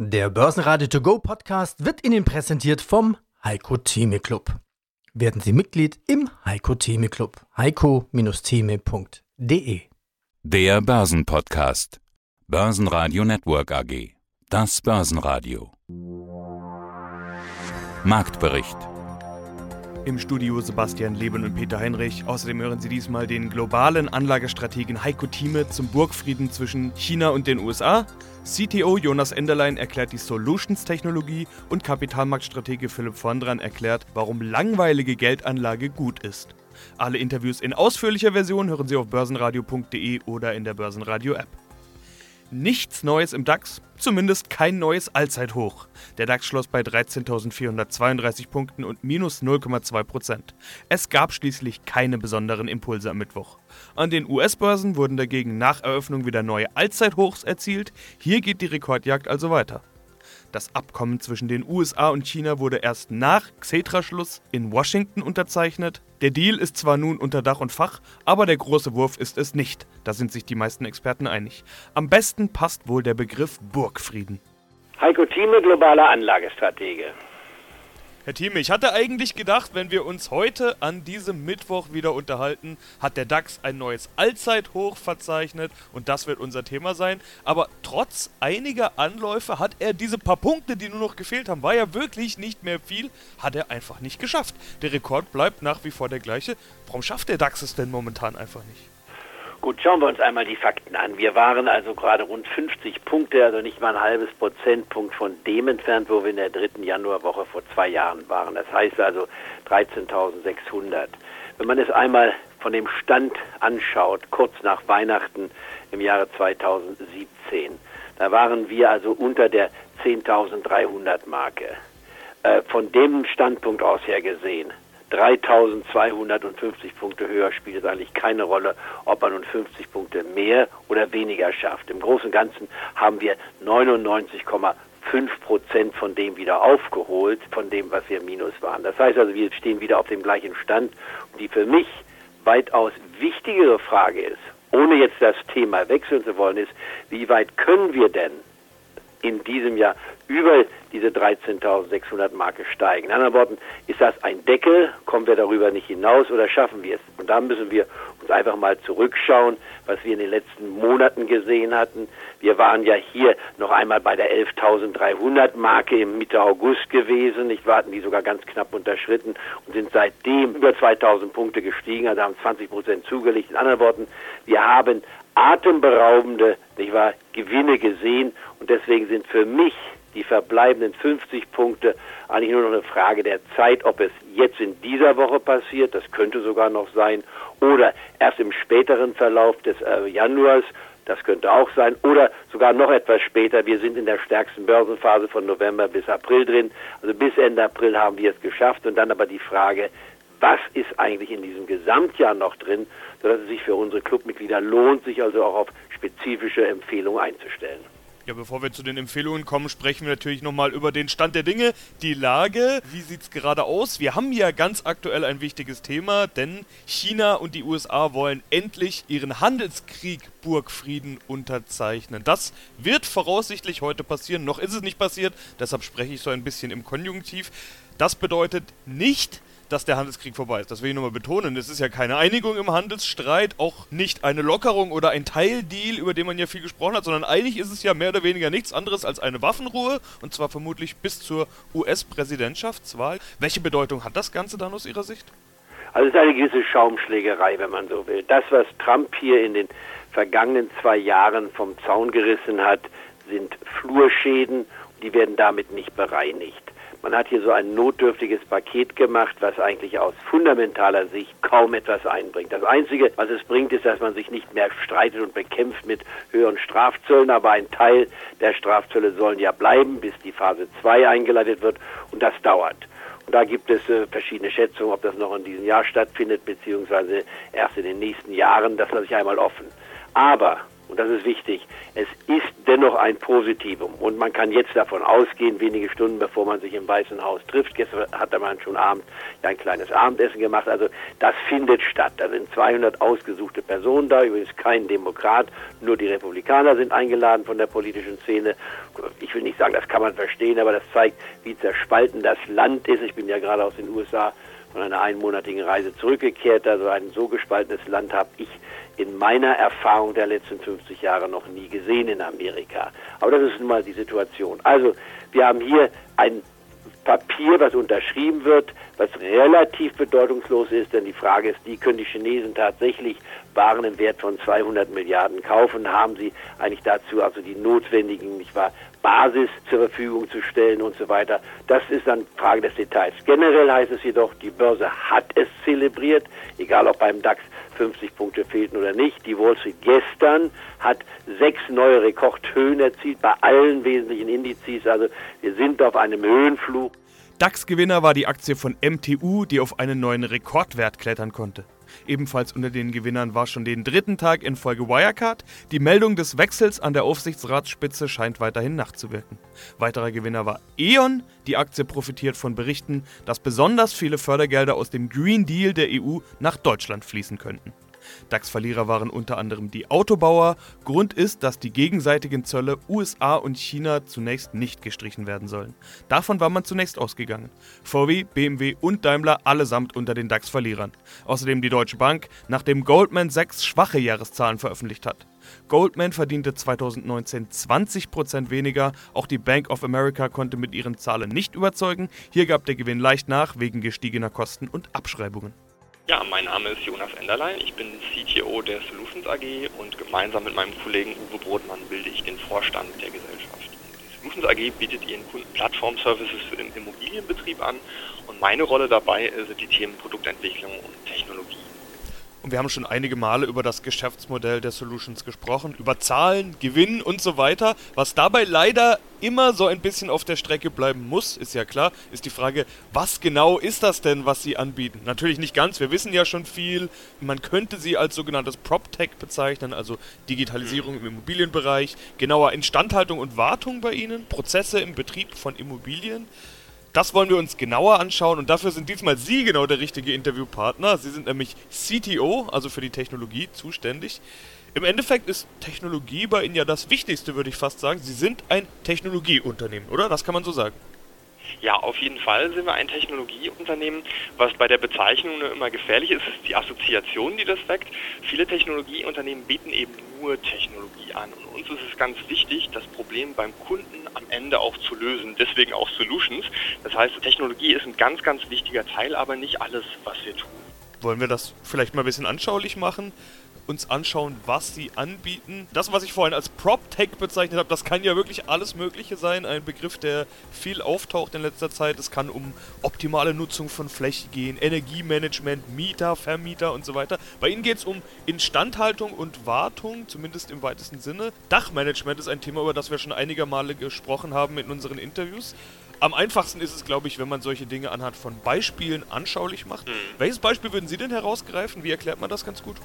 Der Börsenradio To Go Podcast wird Ihnen präsentiert vom Heiko Theme Club. Werden Sie Mitglied im Heiko Theme Club. heiko-theme.de Der Börsenpodcast. Börsenradio Network AG. Das Börsenradio. Marktbericht. Im Studio Sebastian Leben und Peter Heinrich. Außerdem hören Sie diesmal den globalen Anlagestrategen Heiko Thieme zum Burgfrieden zwischen China und den USA. CTO Jonas Enderlein erklärt die Solutions-Technologie und Kapitalmarktstratege Philipp Vondran erklärt, warum langweilige Geldanlage gut ist. Alle Interviews in ausführlicher Version hören Sie auf börsenradio.de oder in der Börsenradio-App. Nichts Neues im DAX, zumindest kein neues Allzeithoch. Der DAX schloss bei 13.432 Punkten und minus 0,2% Es gab schließlich keine besonderen Impulse am Mittwoch. An den US-Börsen wurden dagegen nach Eröffnung wieder neue Allzeithochs erzielt. Hier geht die Rekordjagd also weiter. Das Abkommen zwischen den USA und China wurde erst nach Xetra-Schluss in Washington unterzeichnet. Der Deal ist zwar nun unter Dach und Fach, aber der große Wurf ist es nicht. Da sind sich die meisten Experten einig. Am besten passt wohl der Begriff Burgfrieden. Heiko Thieme, globaler Anlagestratege. Herr Thieme, ich hatte eigentlich gedacht, wenn wir uns heute an diesem Mittwoch wieder unterhalten, hat der DAX ein neues Allzeithoch verzeichnet und das wird unser Thema sein. Aber trotz einiger Anläufe hat er diese paar Punkte, die nur noch gefehlt haben, war ja wirklich nicht mehr viel, hat er einfach nicht geschafft. Der Rekord bleibt nach wie vor der gleiche. Warum schafft der DAX es denn momentan einfach nicht? Gut, schauen wir uns einmal die Fakten an. Wir waren also gerade rund 50 Punkte, also nicht mal ein halbes Prozentpunkt von dem entfernt, wo wir in der dritten Januarwoche vor zwei Jahren waren. Das heißt also 13.600. Wenn man es einmal von dem Stand anschaut, kurz nach Weihnachten im Jahre 2017, da waren wir also unter der 10.300 Marke. Äh, von dem Standpunkt aus her gesehen 3250 Punkte höher spielt es eigentlich keine Rolle, ob man nun 50 Punkte mehr oder weniger schafft. Im Großen und Ganzen haben wir 99,5 Prozent von dem wieder aufgeholt, von dem, was wir minus waren. Das heißt also, wir stehen wieder auf dem gleichen Stand. Und die für mich weitaus wichtigere Frage ist, ohne jetzt das Thema wechseln zu wollen, ist, wie weit können wir denn in diesem Jahr über diese 13.600 Marke steigen. In anderen Worten, ist das ein Deckel? Kommen wir darüber nicht hinaus oder schaffen wir es? Und da müssen wir uns einfach mal zurückschauen, was wir in den letzten Monaten gesehen hatten. Wir waren ja hier noch einmal bei der 11.300 Marke im Mitte August gewesen. Ich warten die sogar ganz knapp unterschritten und sind seitdem über 2.000 Punkte gestiegen, also haben 20 Prozent zugelegt. In anderen Worten, wir haben atemberaubende nicht wahr, Gewinne gesehen und deswegen sind für mich die verbleibenden 50 Punkte eigentlich nur noch eine Frage der Zeit, ob es jetzt in dieser Woche passiert, das könnte sogar noch sein, oder erst im späteren Verlauf des äh, Januars, das könnte auch sein, oder sogar noch etwas später. Wir sind in der stärksten Börsenphase von November bis April drin. Also bis Ende April haben wir es geschafft. Und dann aber die Frage, was ist eigentlich in diesem Gesamtjahr noch drin, sodass es sich für unsere Clubmitglieder lohnt, sich also auch auf spezifische Empfehlungen einzustellen. Ja, bevor wir zu den Empfehlungen kommen, sprechen wir natürlich nochmal über den Stand der Dinge, die Lage. Wie sieht es gerade aus? Wir haben ja ganz aktuell ein wichtiges Thema, denn China und die USA wollen endlich ihren Handelskrieg Burgfrieden unterzeichnen. Das wird voraussichtlich heute passieren. Noch ist es nicht passiert, deshalb spreche ich so ein bisschen im Konjunktiv. Das bedeutet nicht, dass der Handelskrieg vorbei ist. Das will ich nochmal betonen. Es ist ja keine Einigung im Handelsstreit, auch nicht eine Lockerung oder ein Teildeal, über den man ja viel gesprochen hat, sondern eigentlich ist es ja mehr oder weniger nichts anderes als eine Waffenruhe und zwar vermutlich bis zur US-Präsidentschaftswahl. Welche Bedeutung hat das Ganze dann aus Ihrer Sicht? Also es ist eine gewisse Schaumschlägerei, wenn man so will. Das, was Trump hier in den vergangenen zwei Jahren vom Zaun gerissen hat, sind Flurschäden, die werden damit nicht bereinigt. Man hat hier so ein notdürftiges Paket gemacht, was eigentlich aus fundamentaler Sicht kaum etwas einbringt. Das Einzige, was es bringt, ist, dass man sich nicht mehr streitet und bekämpft mit höheren Strafzöllen, aber ein Teil der Strafzölle sollen ja bleiben, bis die Phase 2 eingeleitet wird und das dauert. Und da gibt es äh, verschiedene Schätzungen, ob das noch in diesem Jahr stattfindet, beziehungsweise erst in den nächsten Jahren. Das lasse ich einmal offen. Aber und das ist wichtig, es ist dennoch ein Positivum. Und man kann jetzt davon ausgehen, wenige Stunden bevor man sich im Weißen Haus trifft, gestern hat man schon Abend ein kleines Abendessen gemacht, also das findet statt. Da sind 200 ausgesuchte Personen da, übrigens kein Demokrat, nur die Republikaner sind eingeladen von der politischen Szene. Ich will nicht sagen, das kann man verstehen, aber das zeigt, wie zerspalten das Land ist. Ich bin ja gerade aus den USA von einer einmonatigen Reise zurückgekehrt. Also ein so gespaltenes Land habe ich in meiner Erfahrung der letzten 50 Jahre noch nie gesehen in Amerika. Aber das ist nun mal die Situation. Also wir haben hier ein Papier, was unterschrieben wird, was relativ bedeutungslos ist, denn die Frage ist, die können die Chinesen tatsächlich Waren im Wert von 200 Milliarden kaufen? Haben sie eigentlich dazu also die notwendigen, nicht wahr, Basis zur Verfügung zu stellen und so weiter? Das ist dann Frage des Details. Generell heißt es jedoch, die Börse hat es zelebriert, egal ob beim DAX 50 Punkte fehlten oder nicht. Die Wall Street gestern hat sechs neue Rekordhöhen erzielt bei allen wesentlichen Indizes. Also wir sind auf einem Höhenflug. DAX-Gewinner war die Aktie von MTU, die auf einen neuen Rekordwert klettern konnte. Ebenfalls unter den Gewinnern war schon den dritten Tag in Folge Wirecard. Die Meldung des Wechsels an der Aufsichtsratsspitze scheint weiterhin nachzuwirken. Weiterer Gewinner war E.ON. Die Aktie profitiert von Berichten, dass besonders viele Fördergelder aus dem Green Deal der EU nach Deutschland fließen könnten. DAX-Verlierer waren unter anderem die Autobauer. Grund ist, dass die gegenseitigen Zölle USA und China zunächst nicht gestrichen werden sollen. Davon war man zunächst ausgegangen. VW, BMW und Daimler allesamt unter den DAX-Verlierern. Außerdem die Deutsche Bank, nachdem Goldman Sachs schwache Jahreszahlen veröffentlicht hat. Goldman verdiente 2019 20% weniger. Auch die Bank of America konnte mit ihren Zahlen nicht überzeugen. Hier gab der Gewinn leicht nach wegen gestiegener Kosten und Abschreibungen. Ja, mein Name ist Jonas Enderlein. Ich bin CTO der Solutions AG und gemeinsam mit meinem Kollegen Uwe Brotmann bilde ich den Vorstand der Gesellschaft. Die Solutions AG bietet ihren Kunden Plattform-Services für den Immobilienbetrieb an und meine Rolle dabei sind die Themen Produktentwicklung und Technologie. Wir haben schon einige Male über das Geschäftsmodell der Solutions gesprochen, über Zahlen, Gewinn und so weiter. Was dabei leider immer so ein bisschen auf der Strecke bleiben muss, ist ja klar, ist die Frage, was genau ist das denn, was sie anbieten? Natürlich nicht ganz, wir wissen ja schon viel. Man könnte sie als sogenanntes PropTech bezeichnen, also Digitalisierung im Immobilienbereich, genauer Instandhaltung und Wartung bei ihnen, Prozesse im Betrieb von Immobilien. Das wollen wir uns genauer anschauen und dafür sind diesmal Sie genau der richtige Interviewpartner. Sie sind nämlich CTO, also für die Technologie, zuständig. Im Endeffekt ist Technologie bei Ihnen ja das Wichtigste, würde ich fast sagen. Sie sind ein Technologieunternehmen, oder? Das kann man so sagen. Ja, auf jeden Fall sind wir ein Technologieunternehmen. Was bei der Bezeichnung nur immer gefährlich ist, ist die Assoziation, die das weckt. Viele Technologieunternehmen bieten eben nur Technologie an. Und uns ist es ganz wichtig, das Problem beim Kunden am Ende auch zu lösen. Deswegen auch Solutions. Das heißt, Technologie ist ein ganz, ganz wichtiger Teil, aber nicht alles, was wir tun. Wollen wir das vielleicht mal ein bisschen anschaulich machen? Uns anschauen, was sie anbieten. Das, was ich vorhin als PropTech bezeichnet habe, das kann ja wirklich alles Mögliche sein. Ein Begriff, der viel auftaucht in letzter Zeit. Es kann um optimale Nutzung von Fläche gehen, Energiemanagement, Mieter, Vermieter und so weiter. Bei Ihnen geht es um Instandhaltung und Wartung, zumindest im weitesten Sinne. Dachmanagement ist ein Thema, über das wir schon einige Male gesprochen haben in unseren Interviews. Am einfachsten ist es, glaube ich, wenn man solche Dinge anhand von Beispielen anschaulich macht. Mhm. Welches Beispiel würden Sie denn herausgreifen? Wie erklärt man das ganz gut?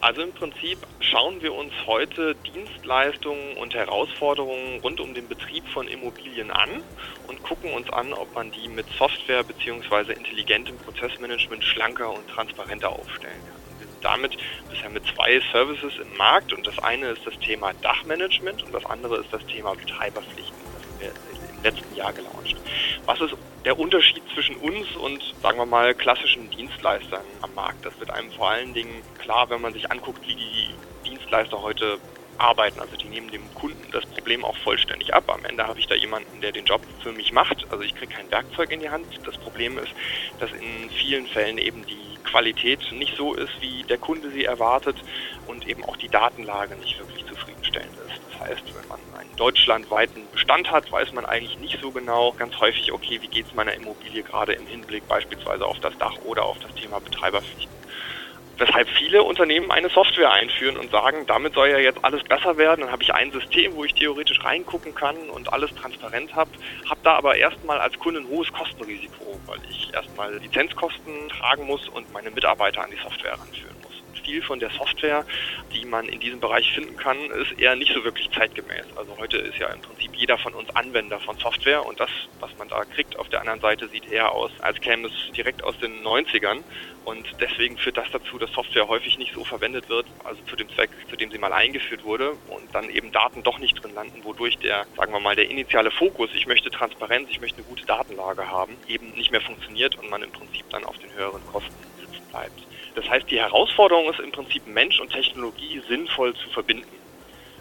Also im Prinzip schauen wir uns heute Dienstleistungen und Herausforderungen rund um den Betrieb von Immobilien an und gucken uns an, ob man die mit Software bzw. intelligentem Prozessmanagement schlanker und transparenter aufstellen kann. Wir sind damit bisher mit zwei Services im Markt und das eine ist das Thema Dachmanagement und das andere ist das Thema Betreiberpflichten. Das wir letzten Jahr gelauncht. Was ist der Unterschied zwischen uns und, sagen wir mal, klassischen Dienstleistern am Markt? Das wird einem vor allen Dingen klar, wenn man sich anguckt, wie die Dienstleister heute arbeiten. Also die nehmen dem Kunden das Problem auch vollständig ab. Am Ende habe ich da jemanden, der den Job für mich macht. Also ich kriege kein Werkzeug in die Hand. Das Problem ist, dass in vielen Fällen eben die Qualität nicht so ist, wie der Kunde sie erwartet und eben auch die Datenlage nicht wirklich zufriedenstellend ist. Das heißt, wenn man einen deutschlandweiten Bestand hat, weiß man eigentlich nicht so genau ganz häufig, okay, wie geht es meiner Immobilie gerade im Hinblick beispielsweise auf das Dach oder auf das Thema Betreiberpflichten weshalb viele Unternehmen eine Software einführen und sagen, damit soll ja jetzt alles besser werden. Dann habe ich ein System, wo ich theoretisch reingucken kann und alles transparent habe, habe da aber erstmal als Kunde ein hohes Kostenrisiko, weil ich erstmal Lizenzkosten tragen muss und meine Mitarbeiter an die Software ranführen viel von der Software, die man in diesem Bereich finden kann, ist eher nicht so wirklich zeitgemäß. Also heute ist ja im Prinzip jeder von uns Anwender von Software und das, was man da kriegt auf der anderen Seite, sieht eher aus, als käme es direkt aus den 90ern. Und deswegen führt das dazu, dass Software häufig nicht so verwendet wird, also zu dem Zweck, zu dem sie mal eingeführt wurde und dann eben Daten doch nicht drin landen, wodurch der, sagen wir mal, der initiale Fokus, ich möchte Transparenz, ich möchte eine gute Datenlage haben, eben nicht mehr funktioniert und man im Prinzip dann auf den höheren Kosten sitzen bleibt. Das heißt, die Herausforderung ist im Prinzip Mensch und Technologie sinnvoll zu verbinden.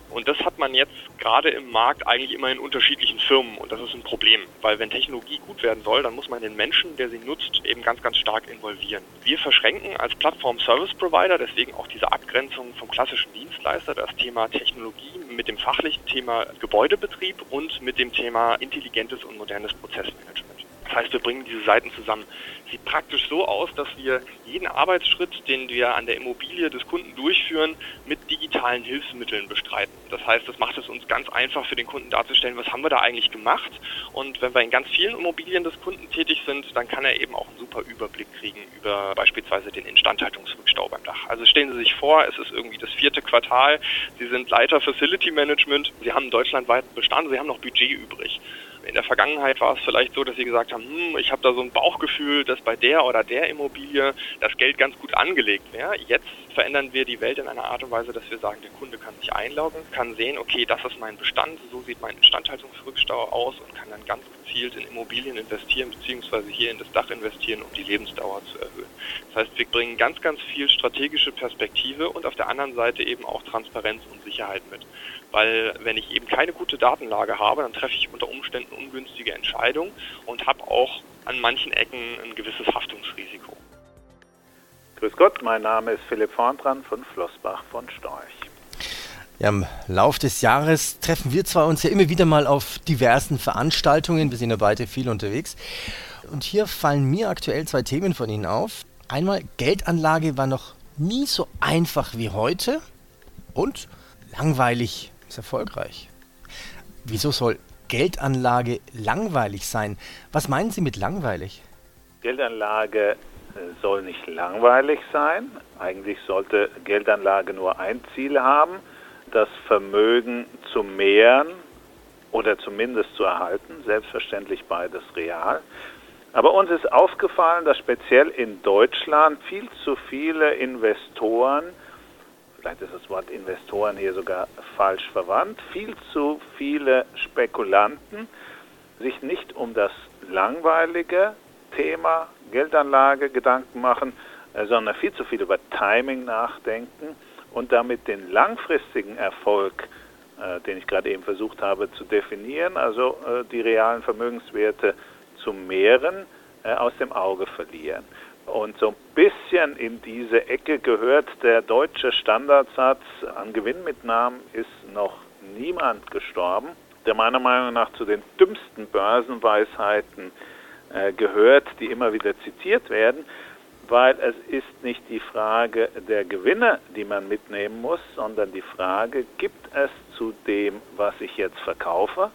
Und das hat man jetzt gerade im Markt eigentlich immer in unterschiedlichen Firmen und das ist ein Problem, weil wenn Technologie gut werden soll, dann muss man den Menschen, der sie nutzt, eben ganz, ganz stark involvieren. Wir verschränken als Plattform-Service-Provider deswegen auch diese Abgrenzung vom klassischen Dienstleister das Thema Technologie mit dem fachlichen Thema Gebäudebetrieb und mit dem Thema intelligentes und modernes Prozessmanagement. Das heißt, wir bringen diese Seiten zusammen. Sieht praktisch so aus, dass wir jeden Arbeitsschritt, den wir an der Immobilie des Kunden durchführen, mit digitalen Hilfsmitteln bestreiten. Das heißt, das macht es uns ganz einfach für den Kunden darzustellen, was haben wir da eigentlich gemacht. Und wenn wir in ganz vielen Immobilien des Kunden tätig sind, dann kann er eben auch einen super Überblick kriegen über beispielsweise den Instandhaltungsrückstau beim Dach. Also stellen Sie sich vor, es ist irgendwie das vierte Quartal, Sie sind Leiter Facility Management, Sie haben deutschlandweiten Bestand, Sie haben noch Budget übrig. In der Vergangenheit war es vielleicht so, dass sie gesagt haben, hm, ich habe da so ein Bauchgefühl, dass bei der oder der Immobilie das Geld ganz gut angelegt wäre. Jetzt verändern wir die Welt in einer Art und Weise, dass wir sagen, der Kunde kann sich einloggen, kann sehen, okay, das ist mein Bestand, so sieht mein Instandhaltungsrückstau aus und kann dann ganz gezielt in Immobilien investieren, beziehungsweise hier in das Dach investieren, um die Lebensdauer zu erhöhen. Das heißt, wir bringen ganz, ganz viel strategische Perspektive und auf der anderen Seite eben auch Transparenz und Sicherheit mit. Weil wenn ich eben keine gute Datenlage habe, dann treffe ich unter Umständen ungünstige Entscheidungen und habe auch an manchen Ecken ein gewisses Haftungsrisiko. Grüß Gott, mein Name ist Philipp Vorntran von Flossbach von Storch. Ja, Im Lauf des Jahres treffen wir zwar uns ja immer wieder mal auf diversen Veranstaltungen, wir sind ja beide viel unterwegs. Und hier fallen mir aktuell zwei Themen von Ihnen auf. Einmal, Geldanlage war noch nie so einfach wie heute und langweilig ist erfolgreich. Wieso soll Geldanlage langweilig sein? Was meinen Sie mit langweilig? Geldanlage äh, soll nicht langweilig sein. Eigentlich sollte Geldanlage nur ein Ziel haben, das Vermögen zu mehren oder zumindest zu erhalten. Selbstverständlich beides real. Aber uns ist aufgefallen, dass speziell in Deutschland viel zu viele Investoren vielleicht ist das Wort Investoren hier sogar falsch verwandt, viel zu viele Spekulanten sich nicht um das langweilige Thema Geldanlage Gedanken machen, äh, sondern viel zu viel über Timing nachdenken und damit den langfristigen Erfolg, äh, den ich gerade eben versucht habe zu definieren, also äh, die realen Vermögenswerte zu mehren, aus dem Auge verlieren. Und so ein bisschen in diese Ecke gehört der deutsche Standardsatz, an Gewinnmitnahmen ist noch niemand gestorben, der meiner Meinung nach zu den dümmsten Börsenweisheiten äh, gehört, die immer wieder zitiert werden, weil es ist nicht die Frage der Gewinne, die man mitnehmen muss, sondern die Frage, gibt es zu dem, was ich jetzt verkaufe,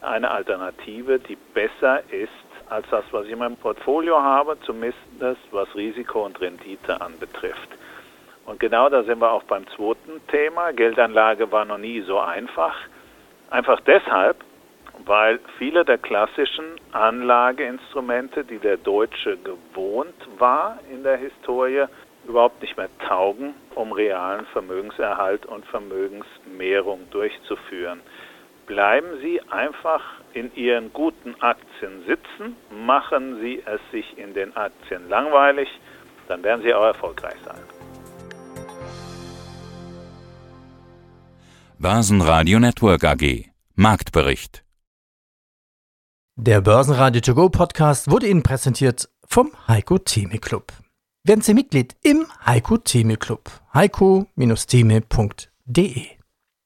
eine Alternative, die besser ist als das, was ich in meinem Portfolio habe, zumindest was Risiko und Rendite anbetrifft. Und genau da sind wir auch beim zweiten Thema. Geldanlage war noch nie so einfach. Einfach deshalb, weil viele der klassischen Anlageinstrumente, die der Deutsche gewohnt war in der Historie, überhaupt nicht mehr taugen, um realen Vermögenserhalt und Vermögensmehrung durchzuführen. Bleiben Sie einfach in Ihren guten Aktien sitzen, machen Sie es sich in den Aktien langweilig, dann werden Sie auch erfolgreich sein. Börsenradio Network AG Marktbericht Der Börsenradio To Go Podcast wurde Ihnen präsentiert vom Heiko Theme Club. Werden Sie Mitglied im Heiko Theme Club. heiko-theme.de